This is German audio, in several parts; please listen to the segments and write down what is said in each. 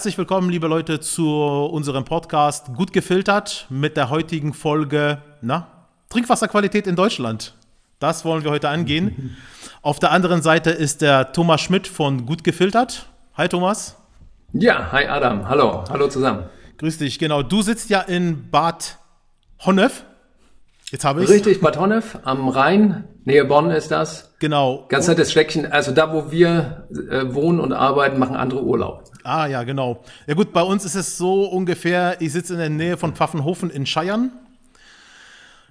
Herzlich willkommen, liebe Leute, zu unserem Podcast Gut gefiltert mit der heutigen Folge na, Trinkwasserqualität in Deutschland. Das wollen wir heute angehen. Auf der anderen Seite ist der Thomas Schmidt von Gut gefiltert. Hi Thomas. Ja, hi Adam. Hallo, hallo zusammen. Grüß dich, genau. Du sitzt ja in Bad Honnef. Jetzt habe ich Richtig, Bad Honnef am Rhein, Nähe Bonn ist das. Genau. Ganz nettes Schleckchen. Also da, wo wir äh, wohnen und arbeiten, machen andere Urlaub. Ah ja, genau. Ja gut, bei uns ist es so ungefähr, ich sitze in der Nähe von Pfaffenhofen in Scheiern.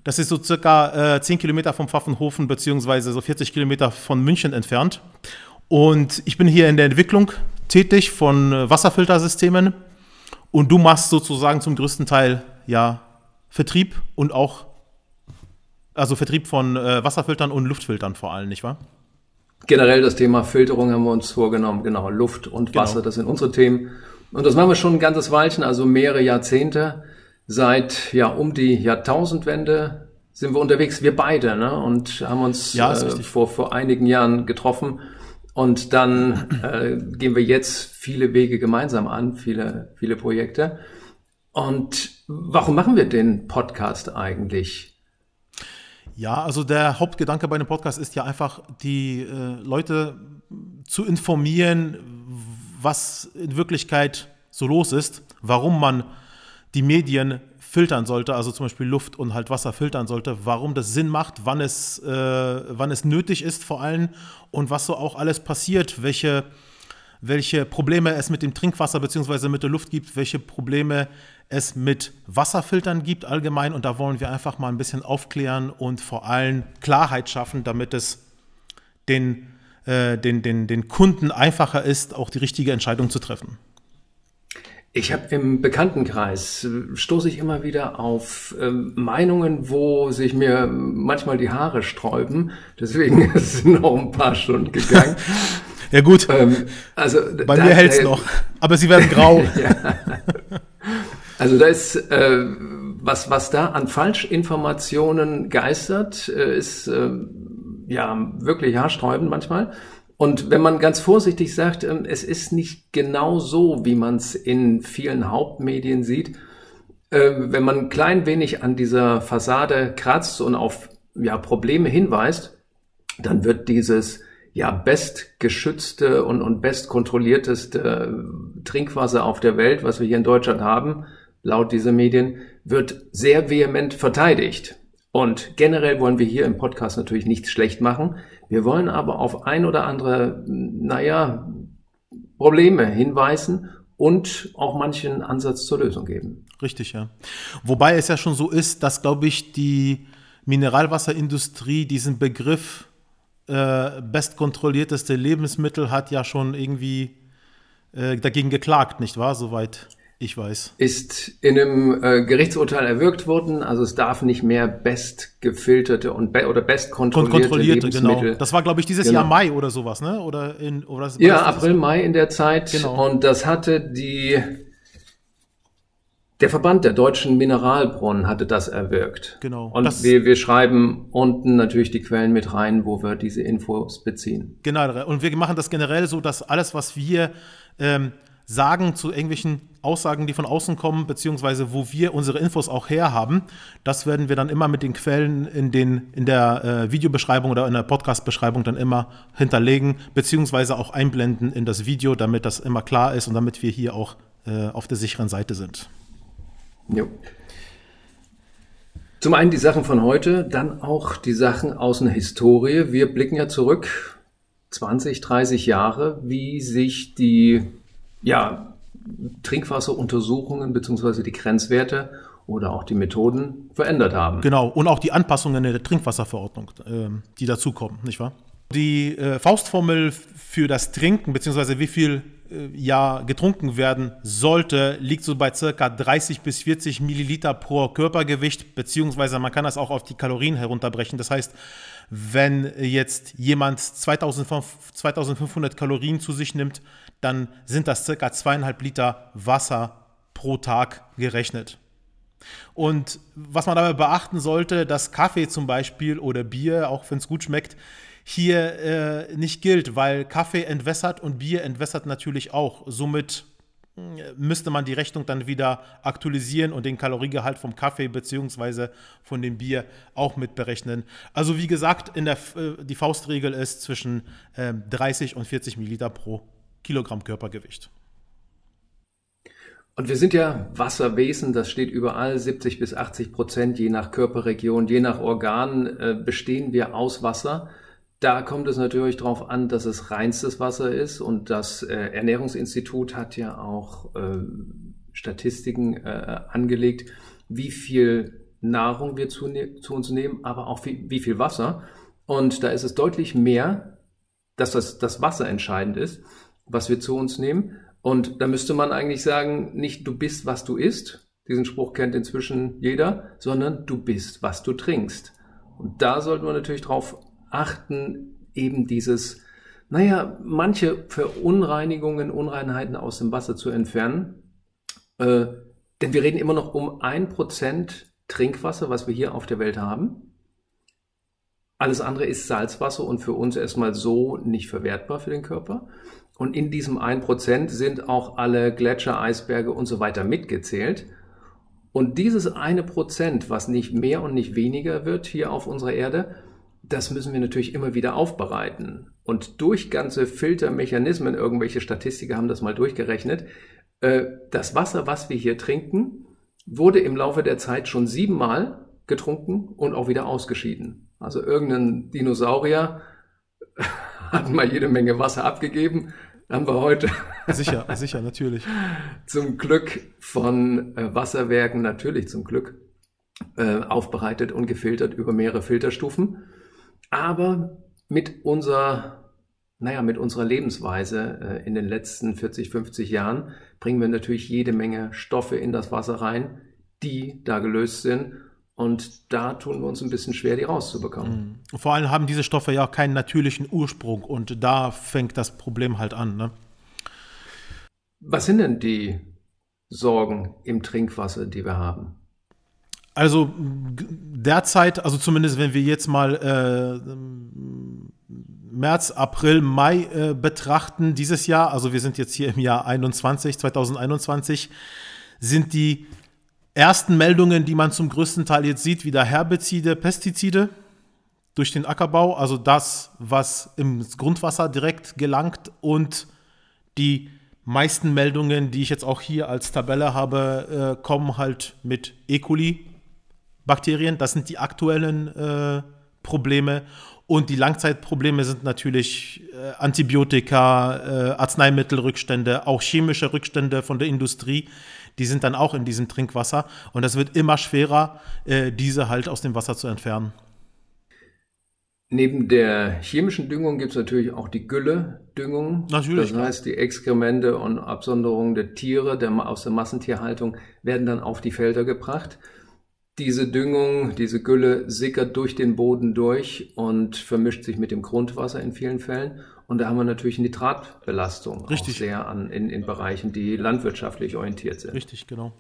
Das ist so circa äh, 10 Kilometer vom Pfaffenhofen, beziehungsweise so 40 Kilometer von München entfernt. Und ich bin hier in der Entwicklung tätig von äh, Wasserfiltersystemen. Und du machst sozusagen zum größten Teil ja Vertrieb und auch also Vertrieb von äh, Wasserfiltern und Luftfiltern vor allem, nicht wahr? Generell das Thema Filterung haben wir uns vorgenommen. Genau, Luft und genau. Wasser, genau. das sind unsere Themen. Und das machen wir schon ein ganzes Weilchen, also mehrere Jahrzehnte. Seit ja um die Jahrtausendwende sind wir unterwegs, wir beide, ne? Und haben uns ja, äh, vor, vor einigen Jahren getroffen. Und dann äh, gehen wir jetzt viele Wege gemeinsam an, viele, viele Projekte. Und warum machen wir den Podcast eigentlich? Ja, also der Hauptgedanke bei dem Podcast ist ja einfach, die äh, Leute zu informieren, was in Wirklichkeit so los ist, warum man die Medien filtern sollte, also zum Beispiel Luft und halt Wasser filtern sollte, warum das Sinn macht, wann es, äh, wann es nötig ist vor allem und was so auch alles passiert, welche, welche Probleme es mit dem Trinkwasser bzw. mit der Luft gibt, welche Probleme es mit Wasserfiltern gibt allgemein. Und da wollen wir einfach mal ein bisschen aufklären und vor allem Klarheit schaffen, damit es den, äh, den, den, den Kunden einfacher ist, auch die richtige Entscheidung zu treffen. Ich habe im Bekanntenkreis äh, stoße ich immer wieder auf äh, Meinungen, wo sich mir manchmal die Haare sträuben. Deswegen sind noch ein paar Stunden gegangen. ja gut. Ähm, also bei da, mir hält's da, noch, aber sie werden grau. ja. Also da ist äh, was was da an Falschinformationen geistert, äh, ist äh, ja wirklich haarsträubend manchmal. Und wenn man ganz vorsichtig sagt, äh, es ist nicht genau so, wie man es in vielen Hauptmedien sieht, äh, wenn man ein klein wenig an dieser Fassade kratzt und auf ja, Probleme hinweist, dann wird dieses ja bestgeschützte und, und bestkontrollierteste Trinkwasser auf der Welt, was wir hier in Deutschland haben, laut dieser Medien, wird sehr vehement verteidigt. Und generell wollen wir hier im Podcast natürlich nichts schlecht machen. Wir wollen aber auf ein oder andere, naja, Probleme hinweisen und auch manchen Ansatz zur Lösung geben. Richtig, ja. Wobei es ja schon so ist, dass, glaube ich, die Mineralwasserindustrie diesen Begriff äh, bestkontrollierteste Lebensmittel hat ja schon irgendwie äh, dagegen geklagt, nicht wahr? Soweit ich weiß. Ist in einem äh, Gerichtsurteil erwirkt worden. Also es darf nicht mehr bestgefilterte und be oder bestkontrollierte kontrollierte, Lebensmittel. Genau. Das war, glaube ich, dieses genau. Jahr Mai oder sowas, ne? Oder in oder ja April, Mai in der Zeit. Genau. Und das hatte die der Verband der deutschen Mineralbrunnen hatte das erwirkt. Genau. Und wir, wir schreiben unten natürlich die Quellen mit rein, wo wir diese Infos beziehen. Genau. Und wir machen das generell so, dass alles, was wir ähm, sagen zu irgendwelchen Aussagen, die von außen kommen, beziehungsweise wo wir unsere Infos auch herhaben. Das werden wir dann immer mit den Quellen in, den, in der äh, Videobeschreibung oder in der Podcast-Beschreibung dann immer hinterlegen, beziehungsweise auch einblenden in das Video, damit das immer klar ist und damit wir hier auch äh, auf der sicheren Seite sind. Jo. Zum einen die Sachen von heute, dann auch die Sachen aus einer Historie. Wir blicken ja zurück 20, 30 Jahre, wie sich die ja, Trinkwasseruntersuchungen beziehungsweise die Grenzwerte oder auch die Methoden verändert haben. Genau, und auch die Anpassungen der Trinkwasserverordnung, äh, die dazukommen, nicht wahr? Die äh, Faustformel für das Trinken, beziehungsweise wie viel ja getrunken werden sollte, liegt so bei circa 30 bis 40 Milliliter pro Körpergewicht, beziehungsweise man kann das auch auf die Kalorien herunterbrechen. Das heißt, wenn jetzt jemand 2500 Kalorien zu sich nimmt, dann sind das circa zweieinhalb Liter Wasser pro Tag gerechnet. Und was man dabei beachten sollte, dass Kaffee zum Beispiel oder Bier, auch wenn es gut schmeckt, hier äh, nicht gilt, weil Kaffee entwässert und Bier entwässert natürlich auch. Somit müsste man die Rechnung dann wieder aktualisieren und den Kaloriegehalt vom Kaffee bzw. von dem Bier auch mitberechnen. Also wie gesagt, in der, äh, die Faustregel ist zwischen 30 ähm, und 40 Milliliter pro Kilogramm Körpergewicht. Und wir sind ja Wasserwesen, das steht überall, 70 bis 80 Prozent, je nach Körperregion, je nach Organ äh, bestehen wir aus Wasser. Da kommt es natürlich darauf an, dass es reinstes Wasser ist und das äh, Ernährungsinstitut hat ja auch äh, Statistiken äh, angelegt, wie viel Nahrung wir zu, ne-, zu uns nehmen, aber auch wie, wie, viel Wasser. Und da ist es deutlich mehr, dass das, das Wasser entscheidend ist, was wir zu uns nehmen. Und da müsste man eigentlich sagen, nicht du bist, was du isst, diesen Spruch kennt inzwischen jeder, sondern du bist, was du trinkst. Und da sollten wir natürlich drauf achten, eben dieses, naja, manche Verunreinigungen, Unreinheiten aus dem Wasser zu entfernen. Äh, denn wir reden immer noch um ein Prozent Trinkwasser, was wir hier auf der Welt haben. Alles andere ist Salzwasser und für uns erstmal so nicht verwertbar für den Körper. Und in diesem ein Prozent sind auch alle Gletscher, Eisberge und so weiter mitgezählt. Und dieses eine Prozent, was nicht mehr und nicht weniger wird hier auf unserer Erde, das müssen wir natürlich immer wieder aufbereiten. Und durch ganze Filtermechanismen, irgendwelche Statistiker haben das mal durchgerechnet, äh, das Wasser, was wir hier trinken, wurde im Laufe der Zeit schon siebenmal getrunken und auch wieder ausgeschieden. Also irgendein Dinosaurier hat mal jede Menge Wasser abgegeben, haben wir heute. Sicher, sicher, natürlich. zum Glück von äh, Wasserwerken, natürlich zum Glück, äh, aufbereitet und gefiltert über mehrere Filterstufen. Aber mit unserer, naja, mit unserer Lebensweise äh, in den letzten 40, 50 Jahren bringen wir natürlich jede Menge Stoffe in das Wasser rein, die da gelöst sind. Und da tun wir uns ein bisschen schwer, die rauszubekommen. Mhm. Vor allem haben diese Stoffe ja keinen natürlichen Ursprung und da fängt das Problem halt an. Ne? Was sind denn die Sorgen im Trinkwasser, die wir haben? Also derzeit, also zumindest wenn wir jetzt mal äh, März, April, Mai äh, betrachten, dieses Jahr, also wir sind jetzt hier im Jahr 21, 2021, sind die ersten Meldungen, die man zum größten Teil jetzt sieht, wieder Herbizide, Pestizide durch den Ackerbau, also das, was im Grundwasser direkt gelangt und die meisten Meldungen, die ich jetzt auch hier als Tabelle habe, äh, kommen halt mit E. coli, Bakterien. Das sind die aktuellen äh, Probleme. Und die Langzeitprobleme sind natürlich äh, Antibiotika, äh, Arzneimittelrückstände, auch chemische Rückstände von der Industrie. Die sind dann auch in diesem Trinkwasser. Und es wird immer schwerer, äh, diese halt aus dem Wasser zu entfernen. Neben der chemischen Düngung gibt es natürlich auch die Gülle-Düngung. Natürlich. Das heißt, die Exkremente und Absonderungen der Tiere der, aus der Massentierhaltung werden dann auf die Felder gebracht. Diese Düngung, diese Gülle sickert durch den Boden durch und vermischt sich mit dem Grundwasser in vielen Fällen. Und da haben wir natürlich Nitratbelastung Richtig. auch sehr an, in, in Bereichen, die landwirtschaftlich orientiert sind. Richtig, genau.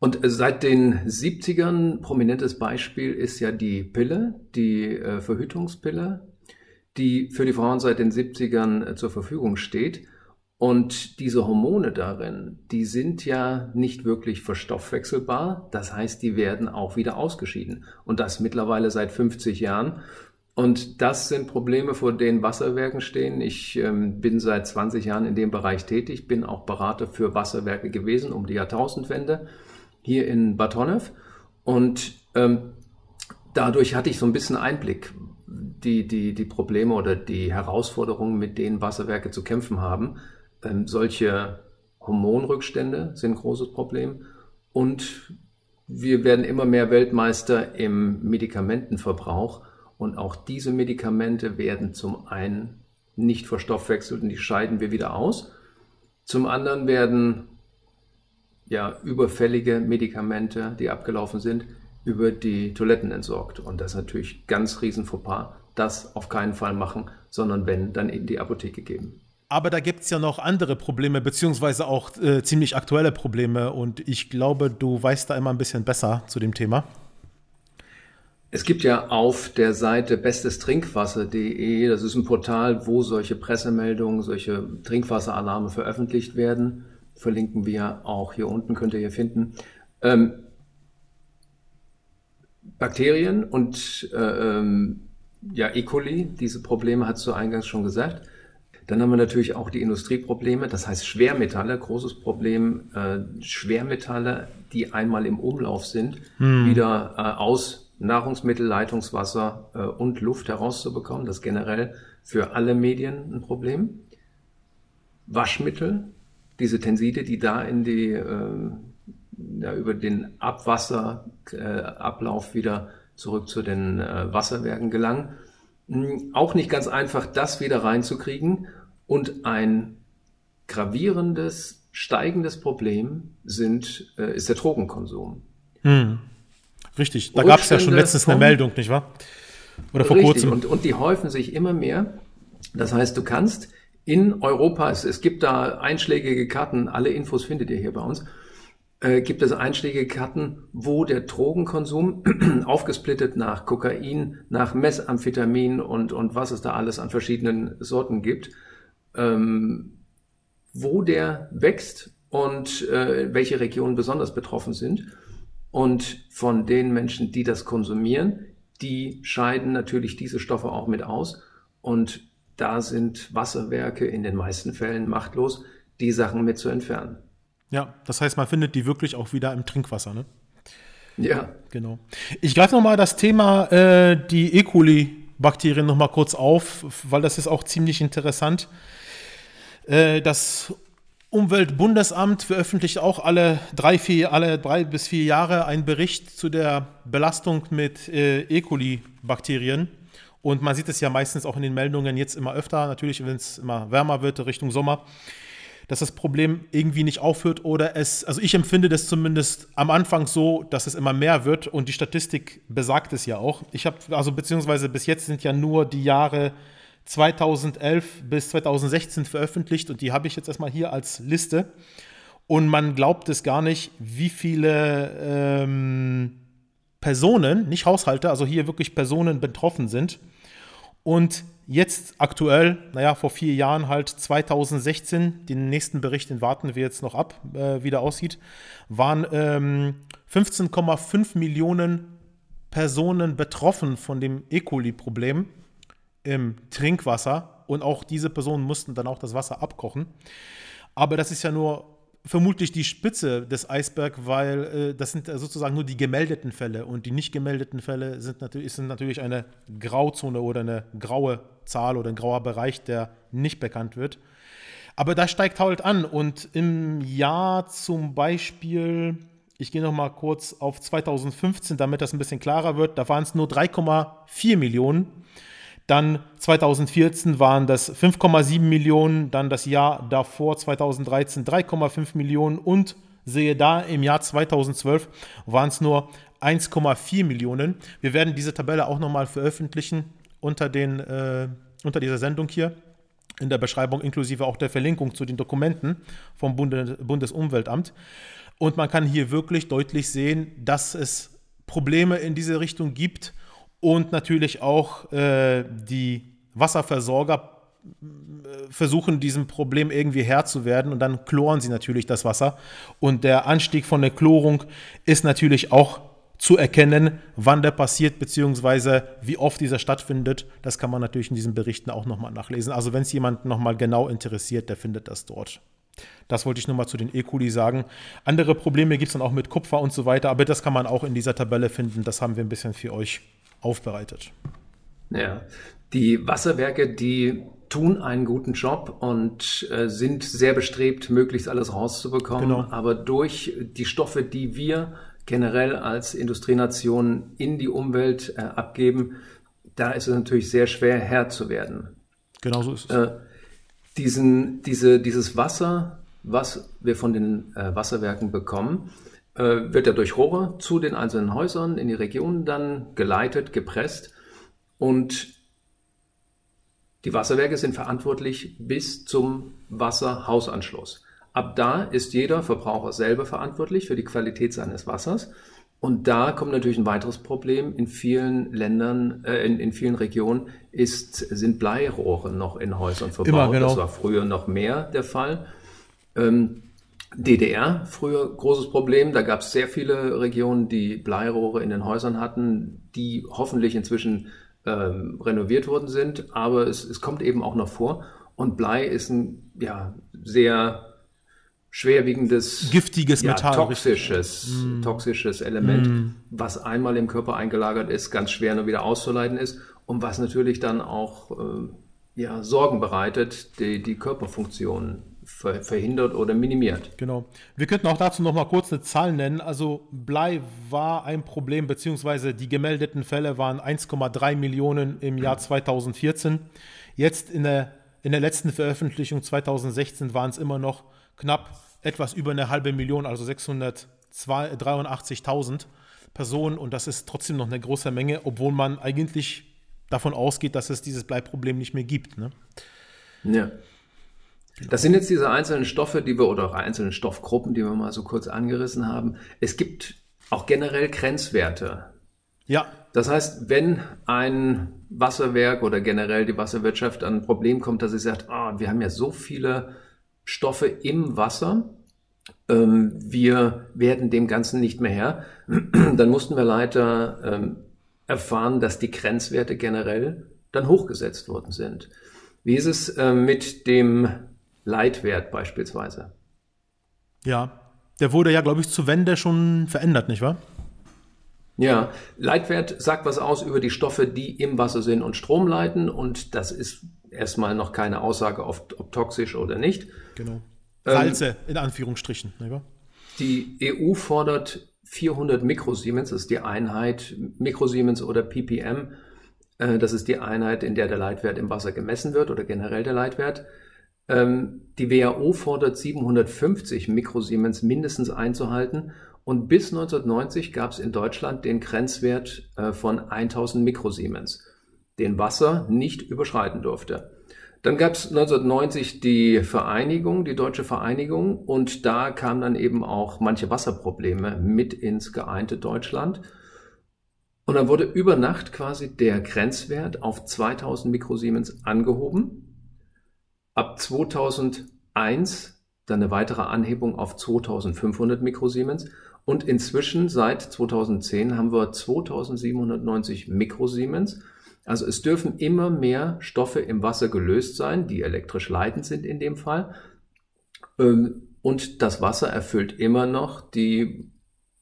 Und seit den 70ern, prominentes Beispiel ist ja die Pille, die äh, Verhütungspille, die für die Frauen seit den 70ern äh, zur Verfügung steht. Und diese Hormone darin, die sind ja nicht wirklich verstoffwechselbar. Das heißt, die werden auch wieder ausgeschieden. Und das mittlerweile seit 50 Jahren. Und das sind Probleme, vor denen Wasserwerken stehen. Ich ähm, bin seit 20 Jahren in dem Bereich tätig, bin auch Berater für Wasserwerke gewesen um die Jahrtausendwende hier in Bad. Und ähm, dadurch hatte ich so ein bisschen Einblick, die, die, die Probleme oder die Herausforderungen, mit denen Wasserwerke zu kämpfen haben. Ähm, solche Hormonrückstände sind ein großes Problem und wir werden immer mehr Weltmeister im Medikamentenverbrauch und auch diese Medikamente werden zum einen nicht verstoffwechselt und die scheiden wir wieder aus. Zum anderen werden ja überfällige Medikamente, die abgelaufen sind, über die Toiletten entsorgt. Und das ist natürlich ganz riesen Fauxpas. Das auf keinen Fall machen, sondern wenn, dann in die Apotheke geben. Aber da gibt es ja noch andere Probleme, beziehungsweise auch äh, ziemlich aktuelle Probleme. Und ich glaube, du weißt da immer ein bisschen besser zu dem Thema. Es gibt ja auf der Seite bestestrinkwasser.de, das ist ein Portal, wo solche Pressemeldungen, solche Trinkwasseralarme veröffentlicht werden. Verlinken wir auch hier unten, könnt ihr hier finden. Ähm, Bakterien und äh, ähm, ja, E. coli, diese Probleme hast du eingangs schon gesagt. Dann haben wir natürlich auch die Industrieprobleme, das heißt Schwermetalle, großes Problem, äh, Schwermetalle, die einmal im Umlauf sind, hm. wieder äh, aus Nahrungsmittel, Leitungswasser äh, und Luft herauszubekommen. Das ist generell für alle Medien ein Problem. Waschmittel, diese Tenside, die da in die, äh, ja, über den Abwasserablauf äh, wieder zurück zu den äh, Wasserwerken gelangen. Hm, auch nicht ganz einfach, das wieder reinzukriegen. Und ein gravierendes, steigendes Problem sind, äh, ist der Drogenkonsum. Hm. Richtig, da gab es ja schon letztens eine Meldung, nicht wahr? Oder vor richtig. kurzem. Und, und die häufen sich immer mehr. Das heißt, du kannst in Europa, es, es gibt da einschlägige Karten, alle Infos findet ihr hier bei uns, gibt es einschlägige Karten, wo der Drogenkonsum aufgesplittet nach Kokain, nach Messamphetamin und, und was es da alles an verschiedenen Sorten gibt, ähm, wo der wächst und äh, welche Regionen besonders betroffen sind. Und von den Menschen, die das konsumieren, die scheiden natürlich diese Stoffe auch mit aus. Und da sind Wasserwerke in den meisten Fällen machtlos, die Sachen mit zu entfernen. Ja, das heißt, man findet die wirklich auch wieder im Trinkwasser, ne? Ja. Genau. Ich greife nochmal das Thema äh, die E. coli-Bakterien nochmal kurz auf, weil das ist auch ziemlich interessant. Äh, das Umweltbundesamt veröffentlicht auch alle drei, vier, alle drei bis vier Jahre einen Bericht zu der Belastung mit äh, E. coli-Bakterien. Und man sieht es ja meistens auch in den Meldungen jetzt immer öfter, natürlich, wenn es immer wärmer wird, Richtung Sommer, dass das Problem irgendwie nicht aufhört oder es, also ich empfinde das zumindest am Anfang so, dass es immer mehr wird und die Statistik besagt es ja auch. Ich habe, also beziehungsweise bis jetzt sind ja nur die Jahre 2011 bis 2016 veröffentlicht und die habe ich jetzt erstmal hier als Liste. Und man glaubt es gar nicht, wie viele ähm, Personen, nicht Haushalte, also hier wirklich Personen betroffen sind. Und jetzt aktuell, naja, vor vier Jahren halt 2016, den nächsten Bericht, den warten wir jetzt noch ab, äh, wie der aussieht, waren ähm, 15,5 Millionen Personen betroffen von dem E. coli-Problem im Trinkwasser und auch diese Personen mussten dann auch das Wasser abkochen. Aber das ist ja nur vermutlich die Spitze des Eisbergs, weil äh, das sind sozusagen nur die gemeldeten Fälle und die nicht gemeldeten Fälle sind natürlich, sind natürlich eine Grauzone oder eine graue Zahl oder ein grauer Bereich, der nicht bekannt wird. Aber das steigt halt an und im Jahr zum Beispiel, ich gehe noch mal kurz auf 2015, damit das ein bisschen klarer wird, da waren es nur 3,4 Millionen dann 2014 waren das 5,7 Millionen, dann das Jahr davor 2013 3,5 Millionen und sehe da im Jahr 2012 waren es nur 1,4 Millionen. Wir werden diese Tabelle auch nochmal veröffentlichen unter, den, äh, unter dieser Sendung hier in der Beschreibung inklusive auch der Verlinkung zu den Dokumenten vom Bunde, Bundesumweltamt. Und man kann hier wirklich deutlich sehen, dass es Probleme in diese Richtung gibt und natürlich auch äh, die Wasserversorger äh, versuchen, diesem Problem irgendwie Herr zu werden und dann chloren sie natürlich das Wasser. Und der Anstieg von der Chlorung ist natürlich auch zu erkennen, wann der passiert, beziehungsweise wie oft dieser stattfindet. Das kann man natürlich in diesen Berichten auch nochmal nachlesen. Also wenn es jemand nochmal genau interessiert, der findet das dort. Das wollte ich nur mal zu den E. coli sagen. Andere Probleme gibt es dann auch mit Kupfer und so weiter, aber das kann man auch in dieser Tabelle finden. Das haben wir ein bisschen für euch aufbereitet. Ja, die Wasserwerke, die tun einen guten Job und äh, sind sehr bestrebt, möglichst alles rauszubekommen. Genau. Aber durch die Stoffe, die wir generell als Industrienation in die Umwelt äh, abgeben, da ist es natürlich sehr schwer, Herr zu werden. Genau so ist es. Äh, diesen, diese, dieses Wasser, was wir von den äh, Wasserwerken bekommen, äh, wird er durch Rohre zu den einzelnen Häusern in die Regionen dann geleitet, gepresst und die Wasserwerke sind verantwortlich bis zum Wasserhausanschluss. Ab da ist jeder Verbraucher selber verantwortlich für die Qualität seines Wassers Und da kommt natürlich ein weiteres Problem. In vielen Ländern, äh, in, in vielen Regionen ist, sind Bleirohre noch in Häusern verbaut. Immer, genau. Das war früher noch mehr der Fall. Ähm, DDR, früher großes Problem. Da gab es sehr viele Regionen, die Bleirohre in den Häusern hatten, die hoffentlich inzwischen ähm, renoviert worden sind. Aber es, es kommt eben auch noch vor. Und Blei ist ein ja, sehr schwerwiegendes, giftiges ja, Metall, toxisches, mm. toxisches Element, mm. was einmal im Körper eingelagert ist, ganz schwer nur wieder auszuleiten ist und was natürlich dann auch äh, ja, Sorgen bereitet, die die Körperfunktion ver verhindert oder minimiert. Genau. Wir könnten auch dazu noch mal kurz eine Zahl nennen. Also Blei war ein Problem, beziehungsweise die gemeldeten Fälle waren 1,3 Millionen im Jahr 2014. Jetzt in der, in der letzten Veröffentlichung 2016 waren es immer noch knapp etwas über eine halbe Million, also 683.000 Personen. Und das ist trotzdem noch eine große Menge, obwohl man eigentlich davon ausgeht, dass es dieses Bleiproblem nicht mehr gibt. Ne? Ja. Das sind jetzt diese einzelnen Stoffe, die wir oder auch einzelne Stoffgruppen, die wir mal so kurz angerissen haben. Es gibt auch generell Grenzwerte. Ja. Das heißt, wenn ein Wasserwerk oder generell die Wasserwirtschaft an ein Problem kommt, dass sie sagt, oh, wir haben ja so viele Stoffe im Wasser. Ähm, wir werden dem Ganzen nicht mehr Herr. Dann mussten wir leider ähm, erfahren, dass die Grenzwerte generell dann hochgesetzt worden sind. Wie ist es äh, mit dem Leitwert beispielsweise? Ja, der wurde ja, glaube ich, zu Wende schon verändert, nicht wahr? Ja, Leitwert sagt was aus über die Stoffe, die im Wasser sind und Strom leiten. Und das ist erstmal noch keine Aussage, ob, ob toxisch oder nicht. Genau. Ähm, Salze ähm, in Anführungsstrichen. Nicht wahr? Die EU fordert 400 Mikrosiemens, das ist die Einheit Mikrosiemens oder ppm. Äh, das ist die Einheit, in der der Leitwert im Wasser gemessen wird oder generell der Leitwert. Ähm, die WHO fordert 750 Mikrosiemens mindestens einzuhalten und bis 1990 gab es in Deutschland den Grenzwert äh, von 1000 Mikrosiemens, den Wasser nicht überschreiten durfte. Dann gab es 1990 die Vereinigung, die deutsche Vereinigung, und da kamen dann eben auch manche Wasserprobleme mit ins geeinte Deutschland. Und dann wurde über Nacht quasi der Grenzwert auf 2000 Mikrosiemens angehoben. Ab 2001 dann eine weitere Anhebung auf 2500 Mikrosiemens und inzwischen seit 2010 haben wir 2790 Mikrosiemens. Also es dürfen immer mehr Stoffe im Wasser gelöst sein, die elektrisch leitend sind in dem Fall. Ähm, und das Wasser erfüllt immer noch die,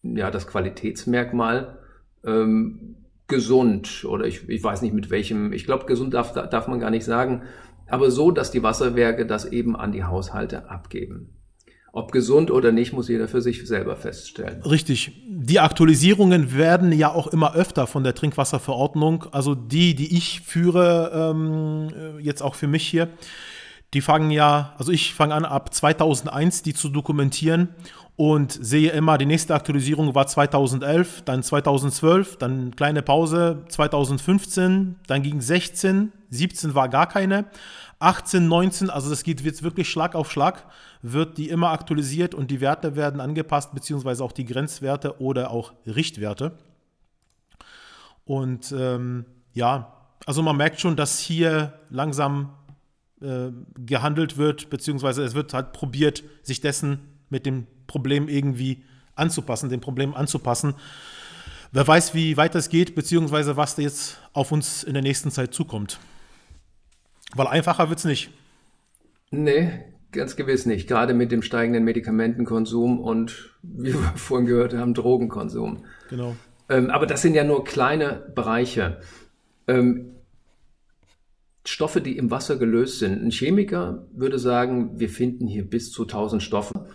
ja, das Qualitätsmerkmal ähm, gesund oder ich, ich weiß nicht mit welchem, ich glaube gesund darf, darf man gar nicht sagen, aber so, dass die Wasserwerke das eben an die Haushalte abgeben. Ob gesund oder nicht, muss jeder für sich selber feststellen. Richtig. Die Aktualisierungen werden ja auch immer öfter von der Trinkwasserverordnung. Also die, die ich führe, ähm, äh, jetzt auch für mich hier, die fangen ja, also ich fange an ab 2001, die zu dokumentieren und sehe immer, die nächste Aktualisierung war 2011, dann 2012, dann kleine Pause 2015, dann ging 16, 17 war gar keine. 18, 19, also das geht jetzt wirklich Schlag auf Schlag, wird die immer aktualisiert und die Werte werden angepasst, beziehungsweise auch die Grenzwerte oder auch Richtwerte. Und ähm, ja, also man merkt schon, dass hier langsam äh, gehandelt wird, beziehungsweise es wird halt probiert, sich dessen mit dem Problem irgendwie anzupassen, dem Problem anzupassen. Wer weiß, wie weit das geht, beziehungsweise was jetzt auf uns in der nächsten Zeit zukommt. Weil einfacher wird es nicht. Nee, ganz gewiss nicht. Gerade mit dem steigenden Medikamentenkonsum und, wie wir vorhin gehört haben, Drogenkonsum. Genau. Ähm, aber das sind ja nur kleine Bereiche. Ähm, Stoffe, die im Wasser gelöst sind. Ein Chemiker würde sagen, wir finden hier bis zu 1000 Stoffe.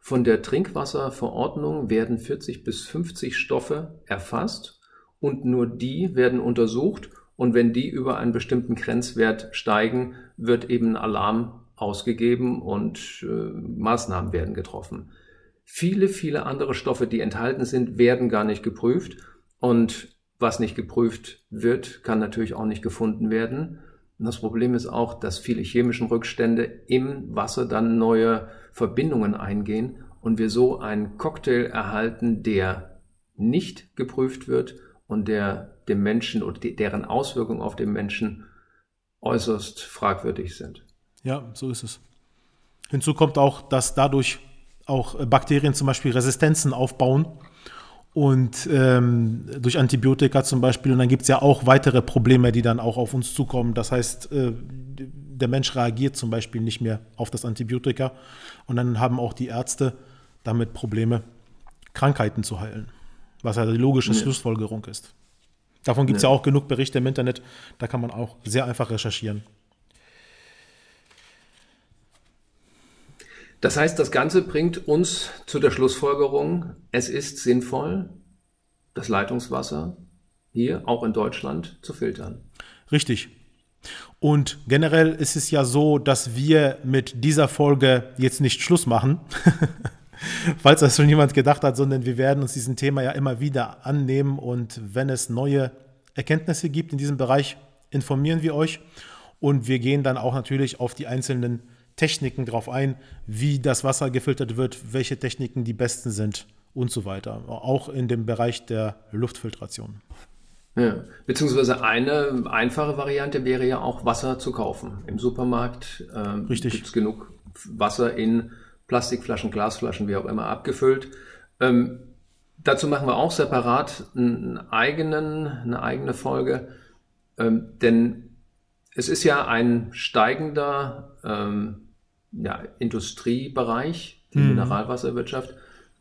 Von der Trinkwasserverordnung werden 40 bis 50 Stoffe erfasst und nur die werden untersucht und wenn die über einen bestimmten Grenzwert steigen, wird eben Alarm ausgegeben und äh, Maßnahmen werden getroffen. Viele, viele andere Stoffe, die enthalten sind, werden gar nicht geprüft. Und was nicht geprüft wird, kann natürlich auch nicht gefunden werden. Und das Problem ist auch, dass viele chemischen Rückstände im Wasser dann neue Verbindungen eingehen und wir so einen Cocktail erhalten, der nicht geprüft wird und der dem Menschen oder deren Auswirkungen auf den Menschen äußerst fragwürdig sind. Ja, so ist es. Hinzu kommt auch, dass dadurch auch Bakterien zum Beispiel Resistenzen aufbauen und ähm, durch Antibiotika zum Beispiel. Und dann gibt es ja auch weitere Probleme, die dann auch auf uns zukommen. Das heißt, äh, der Mensch reagiert zum Beispiel nicht mehr auf das Antibiotika. Und dann haben auch die Ärzte damit Probleme, Krankheiten zu heilen. Was ja die logische ja. Schlussfolgerung ist. Davon gibt es ja. ja auch genug Berichte im Internet. Da kann man auch sehr einfach recherchieren. Das heißt, das Ganze bringt uns zu der Schlussfolgerung, es ist sinnvoll, das Leitungswasser hier auch in Deutschland zu filtern. Richtig. Und generell ist es ja so, dass wir mit dieser Folge jetzt nicht Schluss machen, falls das schon jemand gedacht hat, sondern wir werden uns diesem Thema ja immer wieder annehmen und wenn es neue Erkenntnisse gibt in diesem Bereich, informieren wir euch und wir gehen dann auch natürlich auf die einzelnen Techniken drauf ein, wie das Wasser gefiltert wird, welche Techniken die besten sind und so weiter. Auch in dem Bereich der Luftfiltration. Ja, beziehungsweise eine einfache Variante wäre ja auch Wasser zu kaufen. Im Supermarkt ähm, gibt es genug Wasser in Plastikflaschen, Glasflaschen, wie auch immer, abgefüllt. Ähm, dazu machen wir auch separat einen eigenen, eine eigene Folge, ähm, denn es ist ja ein steigender ähm, ja, Industriebereich, die mhm. Mineralwasserwirtschaft,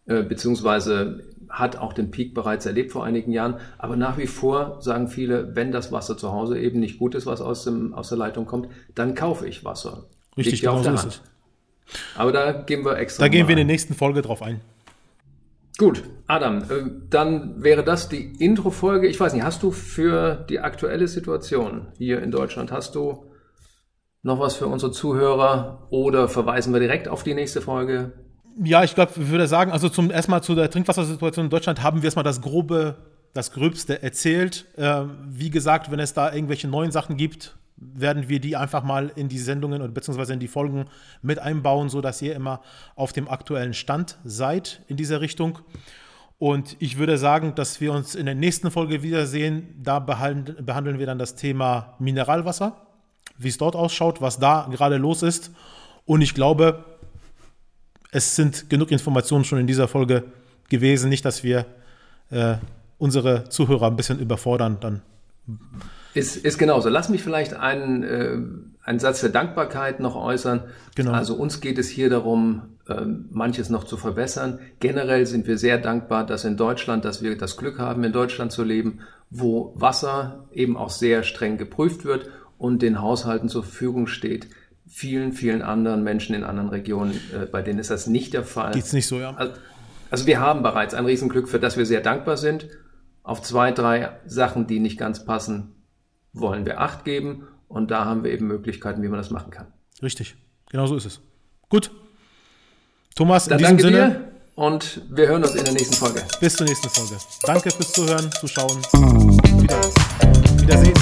äh, beziehungsweise hat auch den Peak bereits erlebt vor einigen Jahren. Aber nach wie vor sagen viele, wenn das Wasser zu Hause eben nicht gut ist, was aus, dem, aus der Leitung kommt, dann kaufe ich Wasser. Richtig, genau so ist es. Aber da gehen wir extra. Da gehen wir in der nächsten Folge drauf ein. Gut, Adam, äh, dann wäre das die Intro-Folge. Ich weiß nicht, hast du für die aktuelle Situation hier in Deutschland, hast du noch was für unsere Zuhörer oder verweisen wir direkt auf die nächste Folge? Ja, ich glaube, ich würde sagen, also zum erstmal zu der Trinkwassersituation in Deutschland haben wir erstmal das grobe, das Gröbste erzählt. Äh, wie gesagt, wenn es da irgendwelche neuen Sachen gibt, werden wir die einfach mal in die Sendungen oder beziehungsweise in die Folgen mit einbauen, sodass ihr immer auf dem aktuellen Stand seid in dieser Richtung. Und ich würde sagen, dass wir uns in der nächsten Folge wiedersehen. Da behandeln wir dann das Thema Mineralwasser wie es dort ausschaut, was da gerade los ist. Und ich glaube, es sind genug Informationen schon in dieser Folge gewesen. Nicht, dass wir äh, unsere Zuhörer ein bisschen überfordern dann. Ist, ist genauso. Lass mich vielleicht einen, äh, einen Satz der Dankbarkeit noch äußern. Genau. Also uns geht es hier darum, äh, manches noch zu verbessern. Generell sind wir sehr dankbar, dass in Deutschland, dass wir das Glück haben, in Deutschland zu leben, wo Wasser eben auch sehr streng geprüft wird und den Haushalten zur Verfügung steht. Vielen, vielen anderen Menschen in anderen Regionen, äh, bei denen ist das nicht der Fall. Geht's nicht so, ja. Also, also wir haben bereits ein Riesenglück, für das wir sehr dankbar sind. Auf zwei, drei Sachen, die nicht ganz passen, wollen wir Acht geben und da haben wir eben Möglichkeiten, wie man das machen kann. Richtig, genau so ist es. Gut. Thomas, in Dann diesem danke Sinne. Dir und wir hören uns in der nächsten Folge. Bis zur nächsten Folge. Danke fürs Zuhören, Zuschauen. Wieder, wiedersehen.